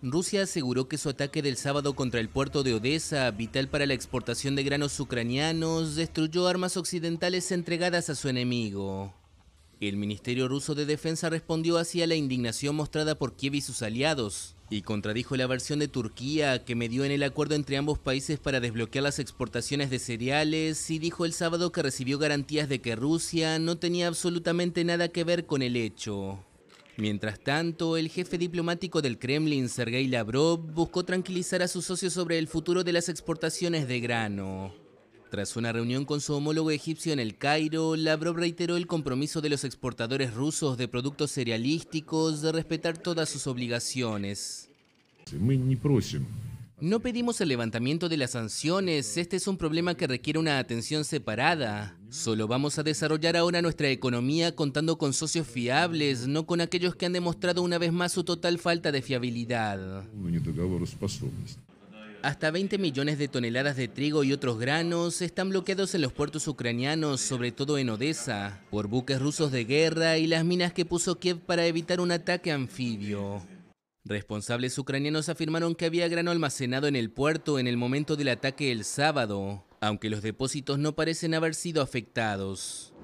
Rusia aseguró que su ataque del sábado contra el puerto de Odessa, vital para la exportación de granos ucranianos, destruyó armas occidentales entregadas a su enemigo. El Ministerio ruso de Defensa respondió así a la indignación mostrada por Kiev y sus aliados, y contradijo la versión de Turquía que medió en el acuerdo entre ambos países para desbloquear las exportaciones de cereales y dijo el sábado que recibió garantías de que Rusia no tenía absolutamente nada que ver con el hecho. Mientras tanto, el jefe diplomático del Kremlin, Sergei Lavrov, buscó tranquilizar a sus socios sobre el futuro de las exportaciones de grano. Tras una reunión con su homólogo egipcio en el Cairo, Lavrov reiteró el compromiso de los exportadores rusos de productos cerealísticos de respetar todas sus obligaciones. No pedimos el levantamiento de las sanciones, este es un problema que requiere una atención separada. Solo vamos a desarrollar ahora nuestra economía contando con socios fiables, no con aquellos que han demostrado una vez más su total falta de fiabilidad. Hasta 20 millones de toneladas de trigo y otros granos están bloqueados en los puertos ucranianos, sobre todo en Odessa, por buques rusos de guerra y las minas que puso Kiev para evitar un ataque anfibio. Responsables ucranianos afirmaron que había grano almacenado en el puerto en el momento del ataque el sábado, aunque los depósitos no parecen haber sido afectados.